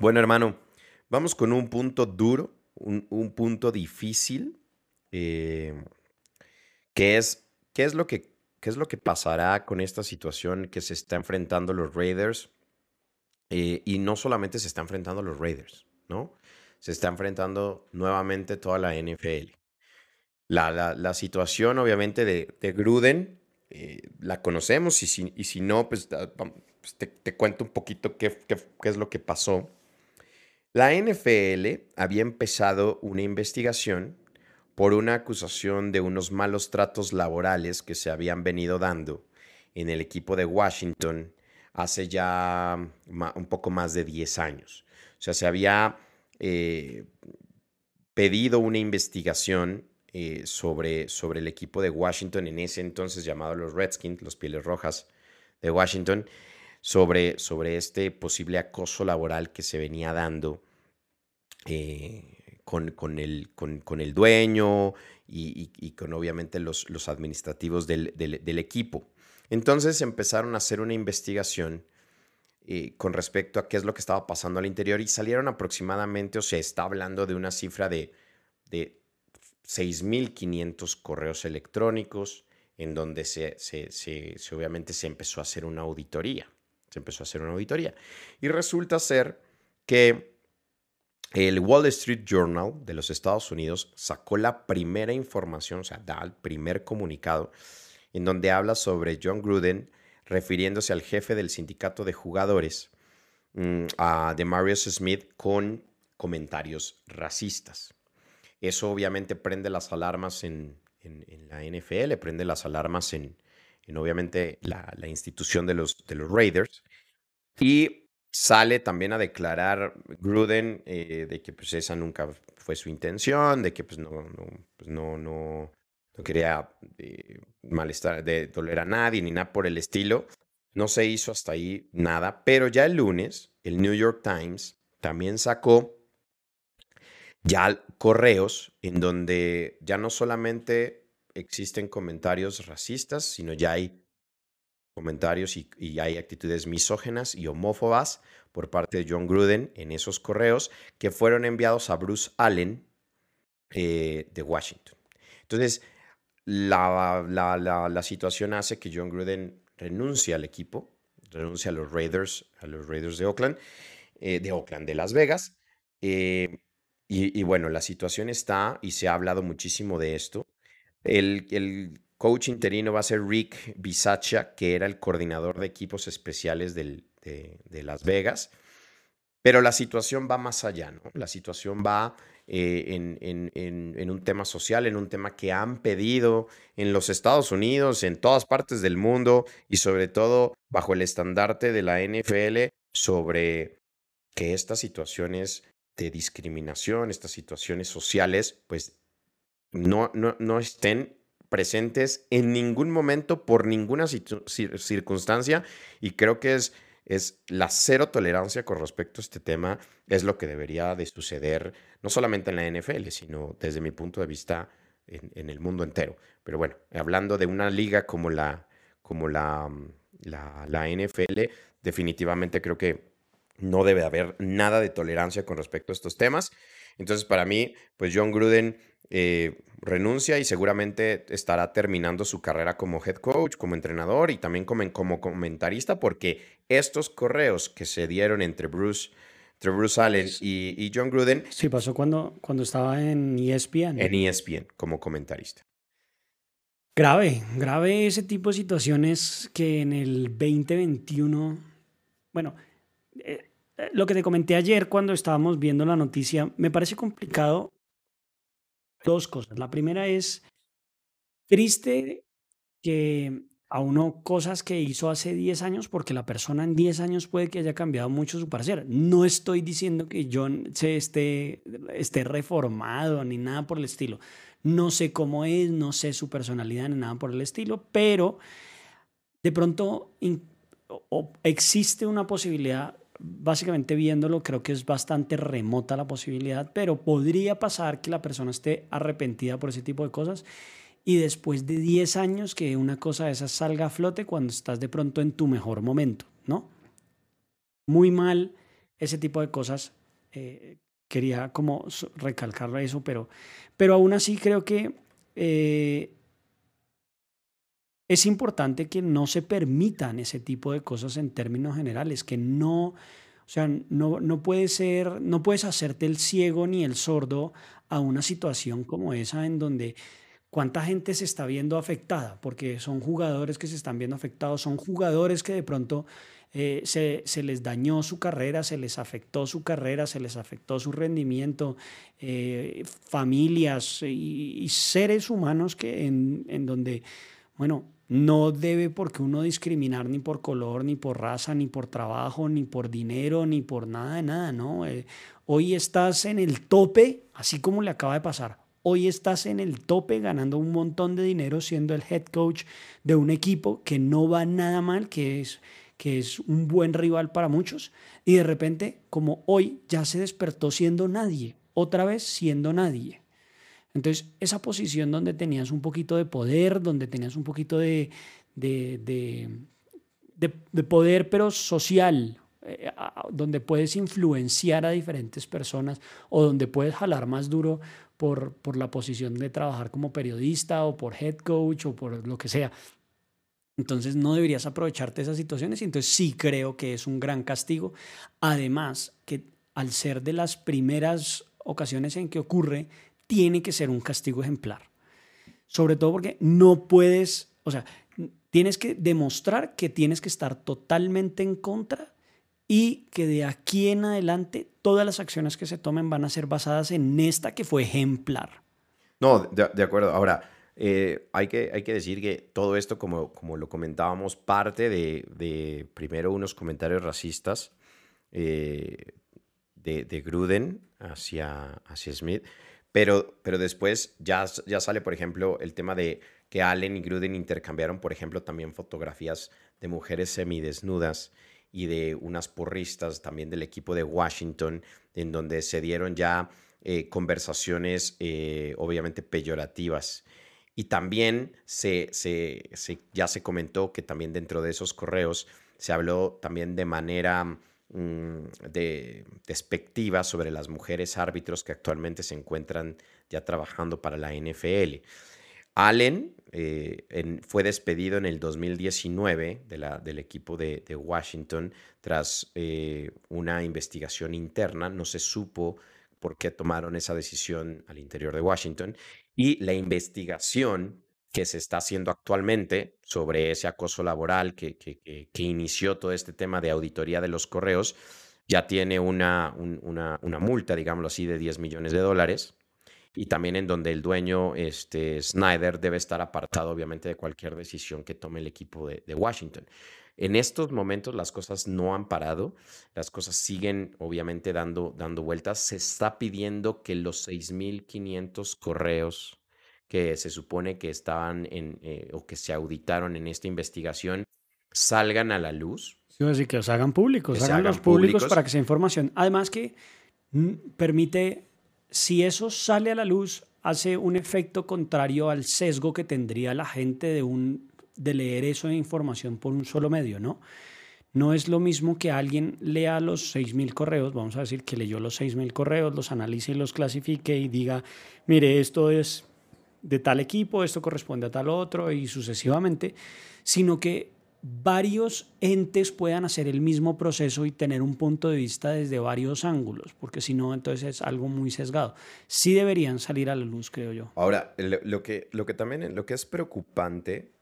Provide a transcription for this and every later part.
Bueno, hermano, vamos con un punto duro, un, un punto difícil, eh, que es, ¿qué es, lo que, ¿qué es lo que pasará con esta situación que se está enfrentando los Raiders? Eh, y no solamente se está enfrentando los Raiders, ¿no? Se está enfrentando nuevamente toda la NFL. La, la, la situación, obviamente, de, de Gruden, eh, la conocemos y si, y si no, pues, ah, pues te, te, cuento un poquito qué, qué, qué es lo que pasó. La NFL había empezado una investigación por una acusación de unos malos tratos laborales que se habían venido dando en el equipo de Washington hace ya un poco más de 10 años. O sea, se había eh, pedido una investigación eh, sobre, sobre el equipo de Washington en ese entonces llamado los Redskins, los Pieles Rojas de Washington, sobre, sobre este posible acoso laboral que se venía dando eh, con, con, el, con, con, el, dueño y, y, con obviamente los, los administrativos del, del, equipo. Entonces empezaron a hacer una investigación eh, con respecto a qué es lo que estaba pasando al interior y salieron aproximadamente, o sea, está hablando de una cifra de, de 6.500 correos electrónicos en donde se, se, se, obviamente se empezó a hacer una auditoría. Se empezó a hacer una auditoría. Y resulta ser que el Wall Street Journal de los Estados Unidos sacó la primera información, o sea, da el primer comunicado en donde habla sobre John Gruden refiriéndose al jefe del sindicato de jugadores, mmm, a Demarius Smith, con comentarios racistas. Eso obviamente prende las alarmas en, en, en la NFL, prende las alarmas en, en obviamente la, la, institución de los, de los Raiders. Y sale también a declarar Gruden eh, de que pues esa nunca fue su intención, de que pues no, no, pues no, no, no quería eh, malestar, de doler a nadie ni nada por el estilo. No se hizo hasta ahí nada, pero ya el lunes el New York Times también sacó ya correos en donde ya no solamente existen comentarios racistas, sino ya hay comentarios y, hay actitudes misógenas y homófobas por parte de John Gruden en esos correos que fueron enviados a Bruce Allen eh, de Washington. Entonces, la, la, la, situación hace que John Gruden renuncie al equipo, renuncia a los Raiders, a los Raiders de Oakland, eh, de Oakland, de Las Vegas. Eh, y, bueno, la situación está, y se ha hablado muchísimo de esto. El, el coach interino va a ser Rick Bisaccia, que era el coordinador de equipos especiales de, de Las Vegas. Pero la situación va más allá, ¿no? La situación va eh, en, en, en, en, un tema social, en un tema que han pedido en los Estados Unidos, en todas partes del mundo y sobre todo bajo el estandarte de la NFL sobre que estas situaciones de discriminación, estas situaciones sociales, pues no, no, no estén presentes en ningún momento por ninguna circunstancia y creo que es es la cero tolerancia con respecto a este tema, es lo que debería de suceder, no solamente en la NFL, sino desde mi punto de vista en, el mundo entero. Pero bueno, hablando de una liga como la, como la, la NFL, definitivamente creo que no debe haber nada de tolerancia con respecto a estos temas. Entonces, para mí, pues John Gruden eh, renuncia y seguramente estará terminando su carrera como head coach, como entrenador y también como, como comentarista, porque estos correos que se dieron entre Bruce, entre Bruce Allen y, y, John Gruden. Sí, pasó cuando, cuando estaba en ESPN. En ESPN, como comentarista. Grave, grave ese tipo de situaciones que en el 2021, bueno, eh, lo que te comenté ayer cuando estábamos viendo la noticia, me parece complicado dos cosas. La primera es triste que a uno cosas que hizo hace 10 años, porque la persona en 10 años puede que haya cambiado mucho su parecer. No estoy diciendo que John se esté, esté reformado ni nada por el estilo. No sé cómo es, no sé su personalidad ni nada por el estilo, pero de pronto existe una posibilidad básicamente viéndolo, creo que es bastante remota la posibilidad, pero podría pasar que la persona esté arrepentida por ese tipo de cosas y después de 10 años que una cosa de esas salga a flote cuando estás de pronto en tu mejor momento, ¿no? Muy mal ese tipo de cosas. Eh, quería como recalcar eso, pero, pero aún así creo que eh, es importante que no se permitan ese tipo de cosas en términos generales, que no, o sea, no, no puede ser, no puedes hacerte el ciego ni el sordo a una situación como esa en donde cuánta gente se está viendo afectada, porque son jugadores que se están viendo afectados, son jugadores que de pronto eh, se, les dañó su carrera, se les afectó su carrera, se les afectó su rendimiento, eh, familias y, seres humanos que en, en donde, bueno, no debe porque uno discriminar ni por color, ni por raza, ni por trabajo, ni por dinero, ni por nada de nada, ¿no? Eh, hoy estás en el tope, así como le acaba de pasar. Hoy estás en el tope ganando un montón de dinero siendo el head coach de un equipo que no va nada mal, que es, que es un buen rival para muchos. Y de repente, como hoy ya se despertó siendo nadie, otra vez siendo nadie. Entonces, esa posición donde tenías un poquito de poder, donde tenías un poquito de, de, poder, pero social, eh, donde puedes influenciar a diferentes personas o donde puedes jalar más duro por, por la posición de trabajar como periodista o por head coach o por lo que sea. Entonces no deberías aprovecharte esas situaciones y entonces sí creo que es un gran castigo. Además que al ser de las primeras ocasiones en que ocurre, tiene que ser un castigo ejemplar. Sobre todo porque no puedes, o sea, tienes que demostrar que tienes que estar totalmente en contra y que de aquí en adelante todas las acciones que se tomen van a ser basadas en esta que fue ejemplar. No, de, acuerdo. Ahora, eh, hay, que, hay que decir que todo esto, como, como lo comentábamos, parte de, primero unos comentarios racistas eh, de, de, Gruden hacia, hacia Smith, pero, pero después ya, ya sale, por ejemplo, el tema de que Allen y Gruden intercambiaron, por ejemplo, también fotografías de mujeres semidesnudas y de unas porristas también del equipo de Washington, en donde se dieron ya eh, conversaciones eh, obviamente peyorativas. Y también se, se, ya se comentó que también dentro de esos correos se habló también de manera de despectiva sobre las mujeres árbitros que actualmente se encuentran ya trabajando para la NFL. Allen eh, fue despedido en el 2019 de la, del equipo de, Washington tras eh, una investigación interna. No se supo por qué tomaron esa decisión al interior de Washington. Y la investigación que se está haciendo actualmente sobre ese acoso laboral que, que, inició todo este tema de auditoría de los correos, ya tiene una, una, una, multa, digámoslo así, de 10 millones de dólares. Y también en donde el dueño, este, Snyder, debe estar apartado, obviamente, de cualquier decisión que tome el equipo de, de Washington. En estos momentos las cosas no han parado, las cosas siguen obviamente dando, dando vueltas. Se está pidiendo que los 6.500 correos que se supone que estaban en, eh, o que se auditaron en esta investigación salgan a la luz. Sí, así que los hagan públicos, hagan los públicos, para que sea información. Además que mm, permite, si eso sale a la luz, hace un efecto contrario al sesgo que tendría la gente de, un, de leer eso de información por un solo medio, ¿no? No es lo mismo que alguien lea los 6.000 correos, vamos a decir que leyó los 6.000 correos, los analice y los clasifique y diga, mire, esto es de tal equipo, esto corresponde a tal otro y sucesivamente, sino que varios entes puedan hacer el mismo proceso y tener un punto de vista desde varios ángulos, porque si no, entonces es algo muy sesgado. Sí deberían salir a la luz, creo yo. Ahora, lo que, lo que también lo que es preocupante,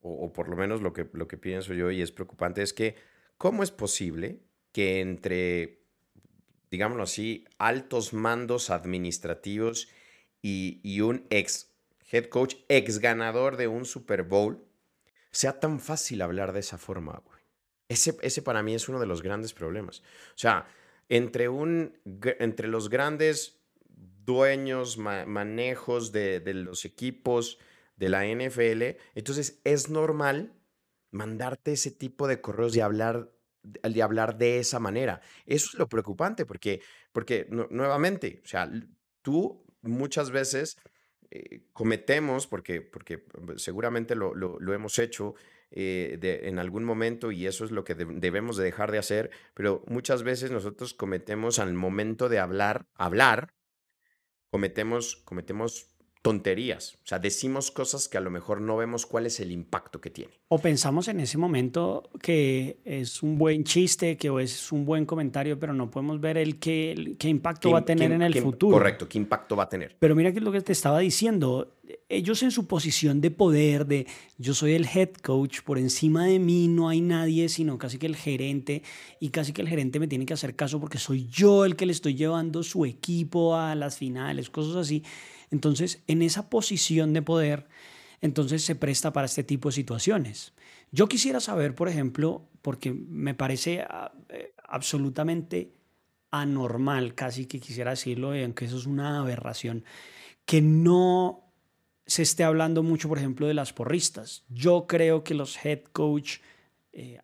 o, por lo menos lo que, lo que pienso yo y es preocupante, es que ¿cómo es posible que entre, digámoslo así, altos mandos administrativos y, y un ex head coach, ex ganador de un Super Bowl, sea tan fácil hablar de esa forma, güey. Ese, ese para mí es uno de los grandes problemas. O sea, entre, un, entre los grandes dueños, manejos de, de los equipos de la NFL, entonces es normal mandarte ese tipo de correos y hablar de hablar de esa manera. Eso es lo preocupante porque, porque nuevamente, o sea, tú muchas veces eh, cometemos, porque, porque seguramente lo, hemos hecho, eh, en algún momento y eso es lo que de- debemos de dejar de hacer, pero muchas veces nosotros cometemos al momento de hablar, hablar, cometemos, cometemos tonterías, o sea, decimos cosas que a lo mejor no vemos cuál es el impacto que tiene. O pensamos en ese momento que es un buen chiste, que es un buen comentario, pero no podemos ver el qué, impacto ¿Qué va a tener qué- en el futuro. Correcto, ¿qué impacto va a tener? Pero mira que es lo que te estaba diciendo. Ellos en su posición de poder, de yo soy el head coach, por encima de mí no hay nadie, sino casi que el gerente, y casi que el gerente me tiene que hacer caso porque soy yo el que le estoy llevando su equipo a las finales, cosas así. Entonces, en esa posición de poder, entonces se presta para este tipo de situaciones. Yo quisiera saber, por ejemplo, porque me parece ah, eh, absolutamente anormal, casi que quisiera decirlo, aunque eso es una aberración, que no se esté hablando mucho, por ejemplo, de las porristas. Yo creo que los head coach, eh,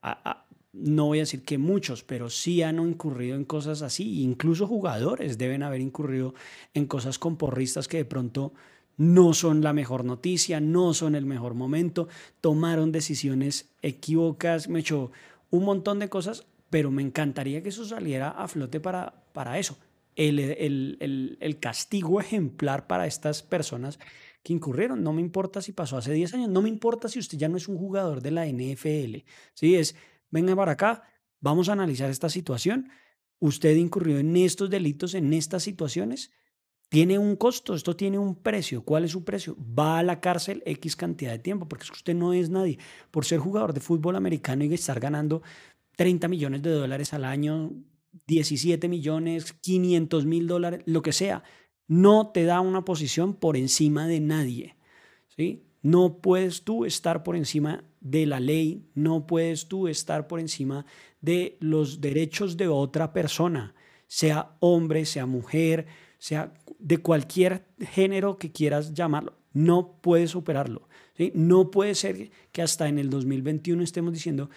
no voy a decir que muchos, pero sí han incurrido en cosas así. Incluso jugadores deben haber incurrido en cosas con porristas que de pronto no son la mejor noticia, no son el mejor momento, tomaron decisiones equívocas, me echó un montón de cosas, pero me encantaría que eso saliera a flote para, para eso. El, el- el- el castigo ejemplar para estas personas que incurrieron. No me importa si pasó hace 10 años, no me importa si usted ya no es un jugador de la NFL. Sí, es, venga para acá, vamos a analizar esta situación. Usted incurrió en estos delitos, en estas situaciones. Tiene un costo, esto tiene un precio. ¿Cuál es su precio? Va a la cárcel X cantidad de tiempo, porque es que usted no es nadie. Por ser jugador de fútbol americano y estar ganando 30 millones de dólares al año, 17 millones, 500 mil dólares, lo que sea, no te da una posición por encima de nadie. ¿sí? No puedes tú estar por encima de la ley, no puedes tú estar por encima de los derechos de otra persona, sea hombre, sea mujer, sea de cualquier género que quieras llamarlo. No puedes superarlo. No puede ser que hasta en el 2021 estemos diciendo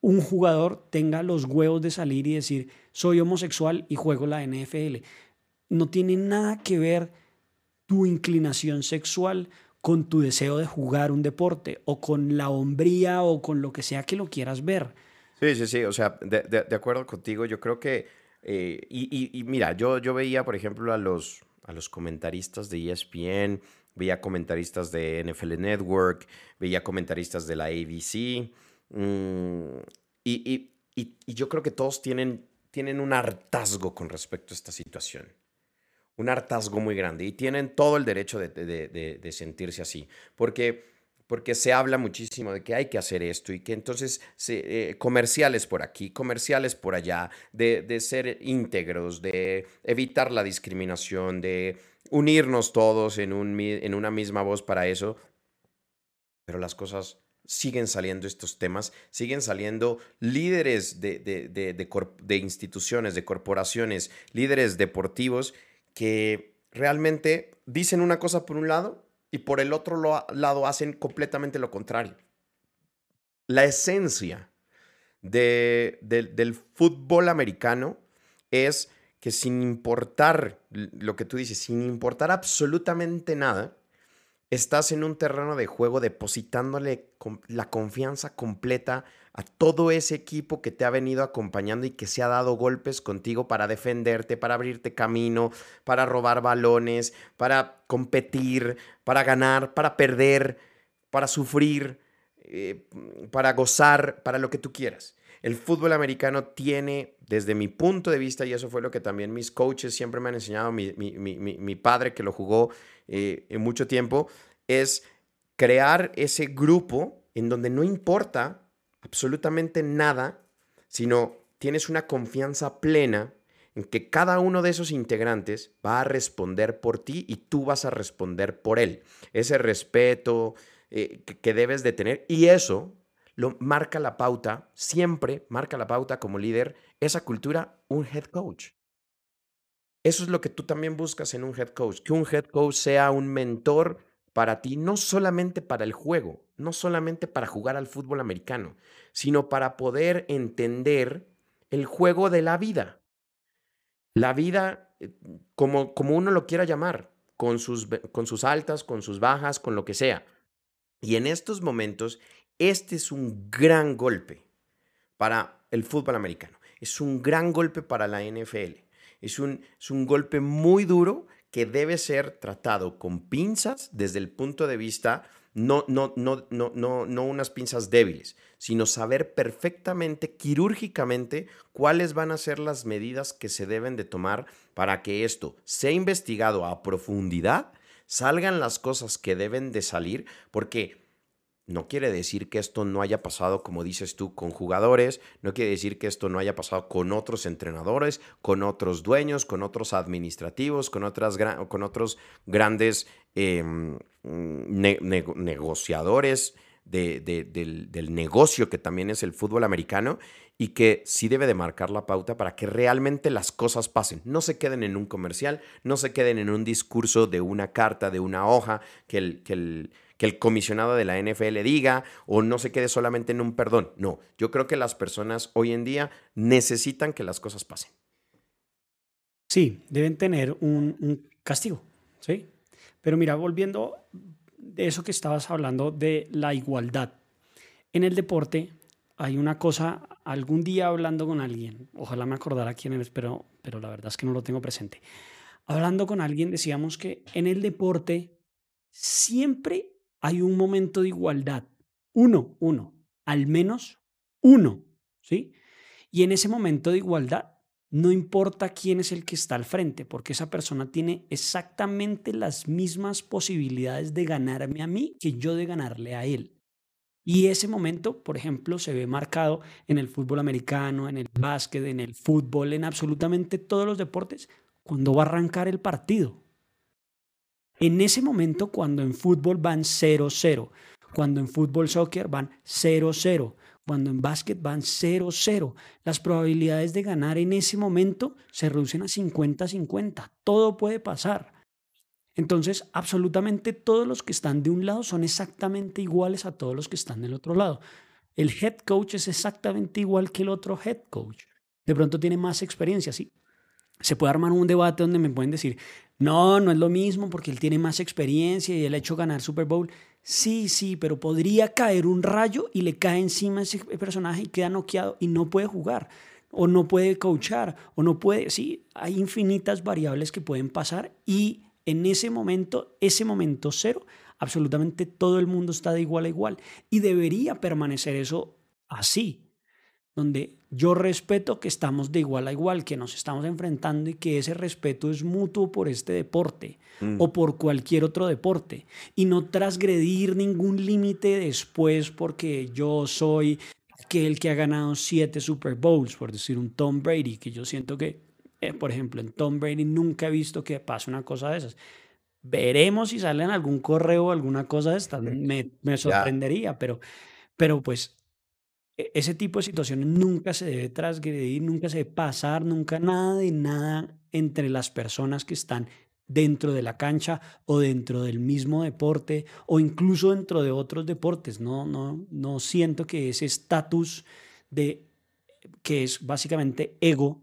un jugador tenga los huevos de salir y decir soy homosexual y juego la NFL. No tiene nada que ver tu inclinación sexual con tu deseo de jugar un deporte o con la hombría o con lo que sea que lo quieras ver. Sí, sí, sí, o sea, de, acuerdo contigo, yo creo que, eh, y, mira, yo, yo veía, por ejemplo, a los, a los comentaristas de ESPN, veía comentaristas de NFL Network, veía comentaristas de la ABC, mm, y- y yo creo que todos tienen, tienen un hartazgo con respecto a esta situación. Un hartazgo muy grande y tienen todo el derecho de, sentirse así, porque, porque se habla muchísimo de que hay que hacer esto y que entonces se- eh, comerciales por aquí, comerciales por allá, de, ser íntegros, de evitar la discriminación, de unirnos todos en, un, en una misma voz para eso, pero las cosas siguen saliendo estos temas, siguen saliendo líderes de, de- de- de instituciones, de corporaciones, líderes deportivos que realmente dicen una cosa por un lado y por el otro lado hacen completamente lo contrario. La esencia de- del- fútbol americano es que sin importar lo que tú dices, sin importar absolutamente nada, estás en un terreno de juego depositándole la confianza completa a todo ese equipo que te ha venido acompañando y que se ha dado golpes contigo para defenderte, para abrirte camino, para robar balones, para competir, para ganar, para perder, para sufrir, eh, para gozar, para lo que tú quieras. El fútbol americano tiene, desde mi punto de vista, y eso fue lo que también mis coaches siempre me han enseñado, mi padre que lo jugó eh, en mucho tiempo, es crear ese grupo en donde no importa absolutamente nada, sino tienes una confianza plena en que cada uno de esos integrantes va a responder por ti y tú vas a responder por él. Ese respeto eh, que, debes de tener y eso lo marca la pauta, siempre marca la pauta como líder, esa cultura, un head coach. Eso es lo que tú también buscas en un head coach, que un head coach sea un mentor para ti, no solamente para el juego, no solamente para jugar al fútbol americano, sino para poder entender el juego de la vida. La vida, eh, como, como uno lo quiera llamar, con sus, con sus altas, con sus bajas, con lo que sea. Y en estos momentos Este es un gran golpe para el fútbol americano. Es un gran golpe para la NFL. Es un, es un golpe muy duro que debe ser tratado con pinzas desde el punto de vista, no, no, no, no, no, no unas pinzas débiles, sino saber perfectamente, quirúrgicamente, cuáles van a ser las medidas que se deben de tomar para que esto sea investigado a profundidad, salgan las cosas que deben de salir, porque no quiere decir que esto no haya pasado, como dices tú, con jugadores, no quiere decir que esto no haya pasado con otros entrenadores, con otros dueños, con otros administrativos, con, otras con otros grandes em, negociadores del, del negocio que también es el fútbol americano y que sí debe de marcar la pauta para que realmente las cosas pasen. No se queden en un comercial, no se queden en un discurso de una carta, de una hoja, que el, que el, que el comisionado de la NFL diga o no se quede solamente en un perdón. No, yo creo que las personas hoy en día necesitan que las cosas pasen. Sí, deben tener un, castigo, ¿sí? Pero mira, volviendo de eso que estabas hablando de la igualdad. En el deporte hay una cosa, algún día hablando con alguien, ojalá me acordara quién eres, pero, pero la verdad es que no lo tengo presente. Hablando con alguien decíamos que en el deporte siempre hay un momento de igualdad. Uno, uno, al menos uno, ¿sí? Y en ese momento de igualdad, no importa quién es el que está al frente, porque esa persona tiene exactamente las mismas posibilidades de ganarme a mí que yo de ganarle a él. Y ese momento, por ejemplo, se ve marcado en el fútbol americano, en el básquet, en el fútbol, en absolutamente todos los deportes, cuando va a arrancar el partido. En ese momento, cuando en fútbol van 0-0, cuando en fútbol soccer van 0-0, cuando en básquet van 0-0, las probabilidades de ganar en ese momento se reducen a 50-50. Todo puede pasar. Entonces, absolutamente todos los que están de un lado son exactamente iguales a todos los que están del otro lado. El head coach es exactamente igual que el otro head coach. De pronto tiene más experiencia, sí. Se puede armar un debate donde me pueden decir, no, no es lo mismo porque él tiene más experiencia y él ha hecho ganar Super Bowl. Sí, sí, pero podría caer un rayo y le cae encima ese personaje y queda noqueado y no puede jugar o no puede coachar o no puede, sí, hay infinitas variables que pueden pasar y en ese momento, ese momento cero, absolutamente todo el mundo está de igual a igual y debería permanecer eso así donde yo respeto que estamos de igual a igual, que nos estamos enfrentando y que ese respeto es mutuo por este deporte mm. o por cualquier otro deporte y no trasgredir ningún límite después porque yo soy aquel que ha ganado siete Super Bowls, por decir un Tom Brady, que yo siento que, eh, por ejemplo, en Tom Brady nunca he visto que pase una cosa de esas. Veremos si sale en algún correo o alguna cosa de estas, me, me sorprendería, pero, pero pues ese tipo de situaciones nunca se debe transgredir, nunca se debe pasar, nunca nada de nada entre las personas que están dentro de la cancha o dentro del mismo deporte o incluso dentro de otros deportes. No, no, no siento que ese estatus de que es básicamente ego,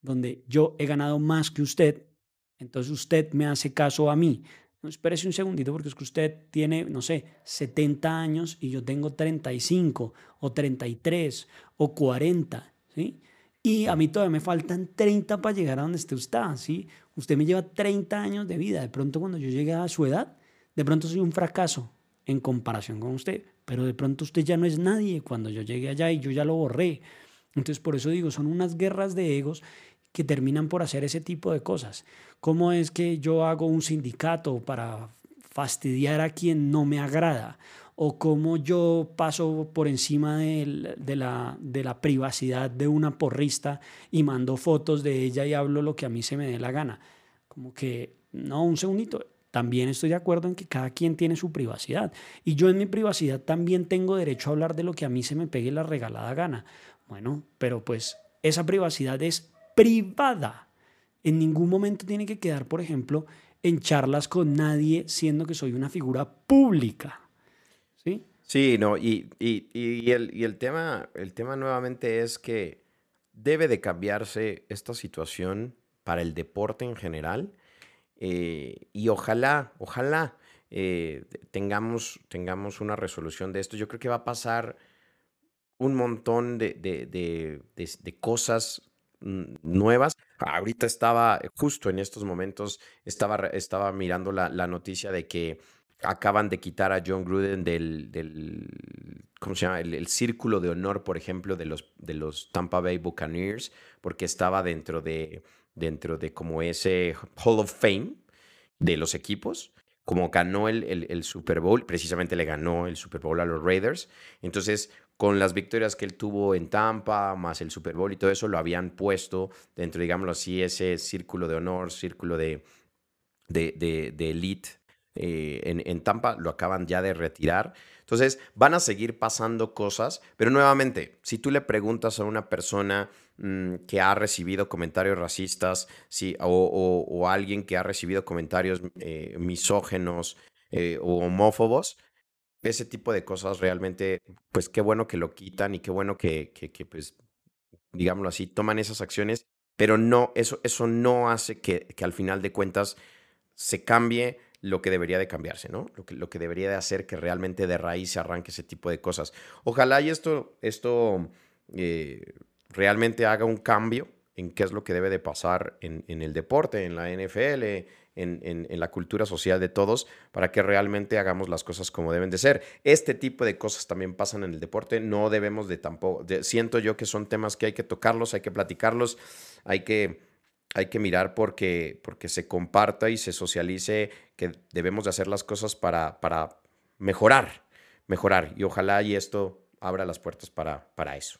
donde yo he ganado más que usted, entonces usted me hace caso a mí. Espérese un segundito porque es que usted tiene, no sé, 70 años y yo tengo 35 o 33 o 40, ¿sí? Y a mí todavía me faltan 30 para llegar a donde usted está, ¿sí? Usted me lleva 30 años de vida. De pronto cuando yo llegue a su edad, de pronto soy un fracaso en comparación con usted, pero de pronto usted ya no es nadie cuando yo llegue allá y yo ya lo borré. Entonces por eso digo, son unas guerras de egos que terminan por hacer ese tipo de cosas. ¿Cómo es que yo hago un sindicato para fastidiar a quien no me agrada? ¿O cómo yo paso por encima de, la, la privacidad de una porrista y mando fotos de ella y hablo lo que a mí se me dé la gana? Como que, no, un segundito, también estoy de acuerdo en que cada quien tiene su privacidad. Y yo en mi privacidad también tengo derecho a hablar de lo que a mí se me pegue la regalada gana. Bueno, pero pues esa privacidad es privada. En ningún momento tiene que quedar, por ejemplo, en charlas con nadie, siendo que soy una figura pública. ¿Sí? Sí, no, y, el, tema, el tema nuevamente es que debe de cambiarse esta situación para el deporte en general. Eh, y ojalá, ojalá eh, tengamos, tengamos una resolución de esto. Yo creo que va a pasar un montón de, de cosas nuevas. Ahorita estaba, justo en estos momentos, estaba, estaba mirando la, la noticia de que acaban de quitar a John Gruden del, del ¿cómo se llama? El, círculo de honor, por ejemplo, de los, de los Tampa Bay Buccaneers, porque estaba dentro de, dentro de como ese Hall of Fame de los equipos. Como ganó el, el, Super Bowl, precisamente le ganó el Super Bowl a los Raiders. Entonces, con las victorias que él tuvo en Tampa, más el Super Bowl y todo eso, lo habían puesto dentro, digámoslo así, ese círculo de honor, círculo de, de, de, de elite eh, en, Tampa, lo acaban ya de retirar. Entonces, van a seguir pasando cosas, pero nuevamente, si tú le preguntas a una persona mm, que ha recibido comentarios racistas o, alguien que ha recibido comentarios eh, misógenos eh, o homófobos, ese tipo de cosas realmente, pues qué bueno que lo quitan y qué bueno que, que, pues, digámoslo así, toman esas acciones, pero no, eso, eso no hace que, que al final de cuentas se cambie lo que debería de cambiarse, ¿no? Lo que, lo que debería de hacer que realmente de raíz se arranque ese tipo de cosas. Ojalá y esto, esto eh, realmente haga un cambio en qué es lo que debe de pasar en, el deporte, en la NFL, en, la cultura social de todos, para que realmente hagamos las cosas como deben de ser. Este tipo de cosas también pasan en el deporte, no debemos de tampoco, siento yo que son temas que hay que tocarlos, hay que platicarlos, hay que hay que mirar porque, porque se comparta y se socialice que debemos de hacer las cosas para, para mejorar, mejorar. Y ojalá y esto abra las puertas para, para eso.